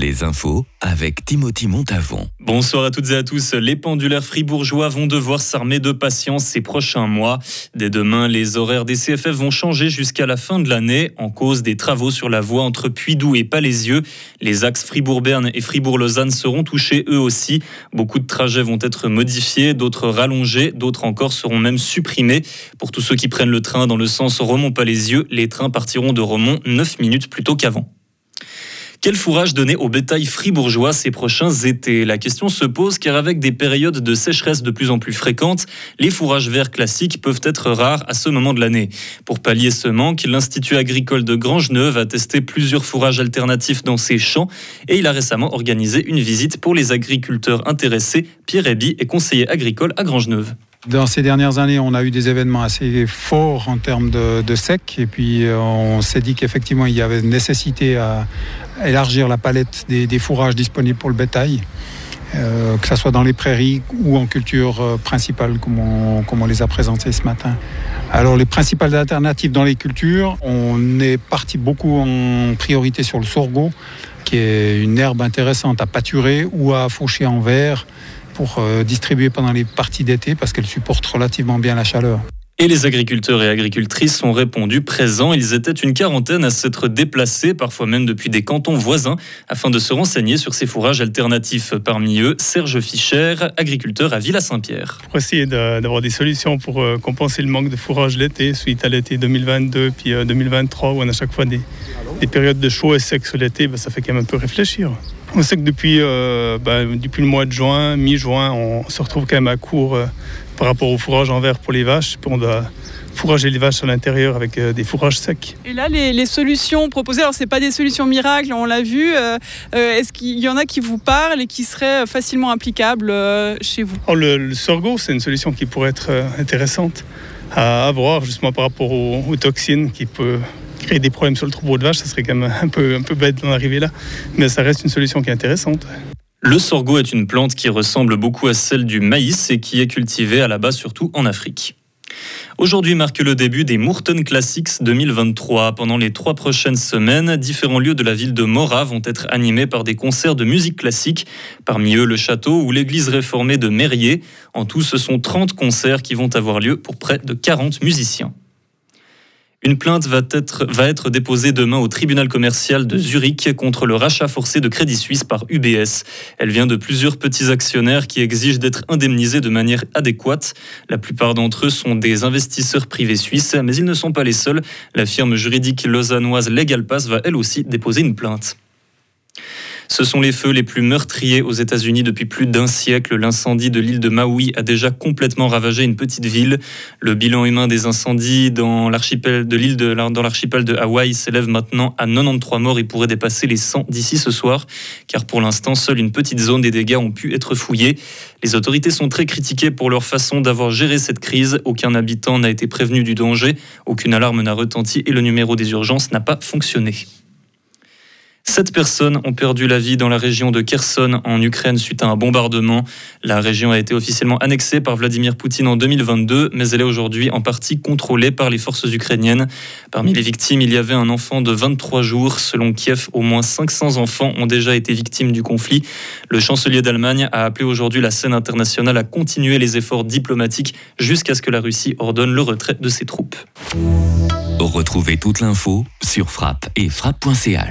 Les infos avec Timothy Montavon. Bonsoir à toutes et à tous. Les pendulaires fribourgeois vont devoir s'armer de patience ces prochains mois. Dès demain, les horaires des CFF vont changer jusqu'à la fin de l'année en cause des travaux sur la voie entre Puydou et Palaisieux. Les axes Fribourg-Berne et Fribourg-Lausanne seront touchés eux aussi. Beaucoup de trajets vont être modifiés, d'autres rallongés, d'autres encore seront même supprimés. Pour tous ceux qui prennent le train dans le sens Romont-Palaisieux, les trains partiront de Romont 9 minutes plus tôt qu'avant. Quel fourrage donner au bétail fribourgeois ces prochains étés? La question se pose car avec des périodes de sécheresse de plus en plus fréquentes, les fourrages verts classiques peuvent être rares à ce moment de l'année. Pour pallier ce manque, l'Institut agricole de Grangeneuve a testé plusieurs fourrages alternatifs dans ses champs et il a récemment organisé une visite pour les agriculteurs intéressés. Pierre Eby est conseiller agricole à Grangeneuve. Dans ces dernières années, on a eu des événements assez forts en termes de, sec, et puis euh, on s'est dit qu'effectivement, il y avait nécessité à élargir la palette des, fourrages disponibles pour le bétail. Euh, que ce soit dans les prairies ou en culture euh, principale, comme on, les a présentés ce matin. Alors les principales alternatives dans les cultures, on est parti beaucoup en priorité sur le sorgho, qui est une herbe intéressante à pâturer ou à faucher en verre pour euh, distribuer pendant les parties d'été parce qu'elle supporte relativement bien la chaleur. Et les agriculteurs et agricultrices ont répondu présents. Ils étaient une quarantaine à s'être déplacés, parfois même depuis des cantons voisins, afin de se renseigner sur ces fourrages alternatifs. Parmi eux, Serge Fischer, agriculteur à Villa-Saint-Pierre. Pour essayer d'avoir des solutions pour euh, compenser le manque de fourrage l'été, suite à l'été 2022 puis 2023, euh, où on a chaque fois des, périodes de chaud et sec sur l'été, ben, ça fait quand même un peu réfléchir. On sait que depuis, euh, bah, depuis le mois de juin, mi-juin, on se retrouve quand même à court euh, par rapport au fourrage en verre pour les vaches. on doit fourrager les vaches à l'intérieur avec euh, des fourrages secs. Et là, les, solutions proposées, alors ce pas des solutions miracles, on l'a vu. Est-ce qu'il y en a qui vous parlent et qui seraient facilement applicables chez vous? Oh, Le, sorgho, c'est une solution qui pourrait être intéressante à avoir justement par rapport aux, aux toxines qui peuvent créer des problèmes sur le troupeau de vache, ça serait quand même un peu, un peu bête d'en arriver là. Mais ça reste une solution qui est intéressante. Le sorgho est une plante qui ressemble beaucoup à celle du maïs et qui est cultivée à la base surtout en Afrique. Aujourd'hui marque le début des Mourton Classics 2023. Pendant les trois prochaines semaines, différents lieux de la ville de Mora vont être animés par des concerts de musique classique. Parmi eux, le château ou l'église réformée de Mérier. En tout, ce sont 30 concerts qui vont avoir lieu pour près de 40 musiciens. Une plainte va être, déposée demain au tribunal commercial de Zurich contre le rachat forcé de Crédit Suisse par UBS. Elle vient de plusieurs petits actionnaires qui exigent d'être indemnisés de manière adéquate. La plupart d'entre eux sont des investisseurs privés suisses, mais ils ne sont pas les seuls. La firme juridique lausannoise LegalPass va elle aussi déposer une plainte. Ce sont les feux les plus meurtriers aux États-Unis depuis plus d'un siècle. L'incendie de l'île de Maui a déjà complètement ravagé une petite ville. Le bilan humain des incendies dans l'archipel de l'île de, dans Hawaï s'élève maintenant à 93 morts et pourrait dépasser les 100 d'ici ce soir, car pour l'instant, seule une petite zone des dégâts ont pu être fouillés. Les autorités sont très critiquées pour leur façon d'avoir géré cette crise. Aucun habitant n'a été prévenu du danger, aucune alarme n'a retenti et le numéro des urgences n'a pas fonctionné. Sept personnes ont perdu la vie dans la région de Kherson en Ukraine suite à un bombardement. La région a été officiellement annexée par Vladimir Poutine en 2022, mais elle est aujourd'hui en partie contrôlée par les forces ukrainiennes. Parmi les victimes, il y avait un enfant de 23 jours. Selon Kiev, au moins 500 enfants ont déjà été victimes du conflit. Le chancelier d'Allemagne a appelé aujourd'hui la scène internationale à continuer les efforts diplomatiques jusqu'à ce que la Russie ordonne le retrait de ses troupes. Retrouvez toute l'info sur frappe et frappe.ch.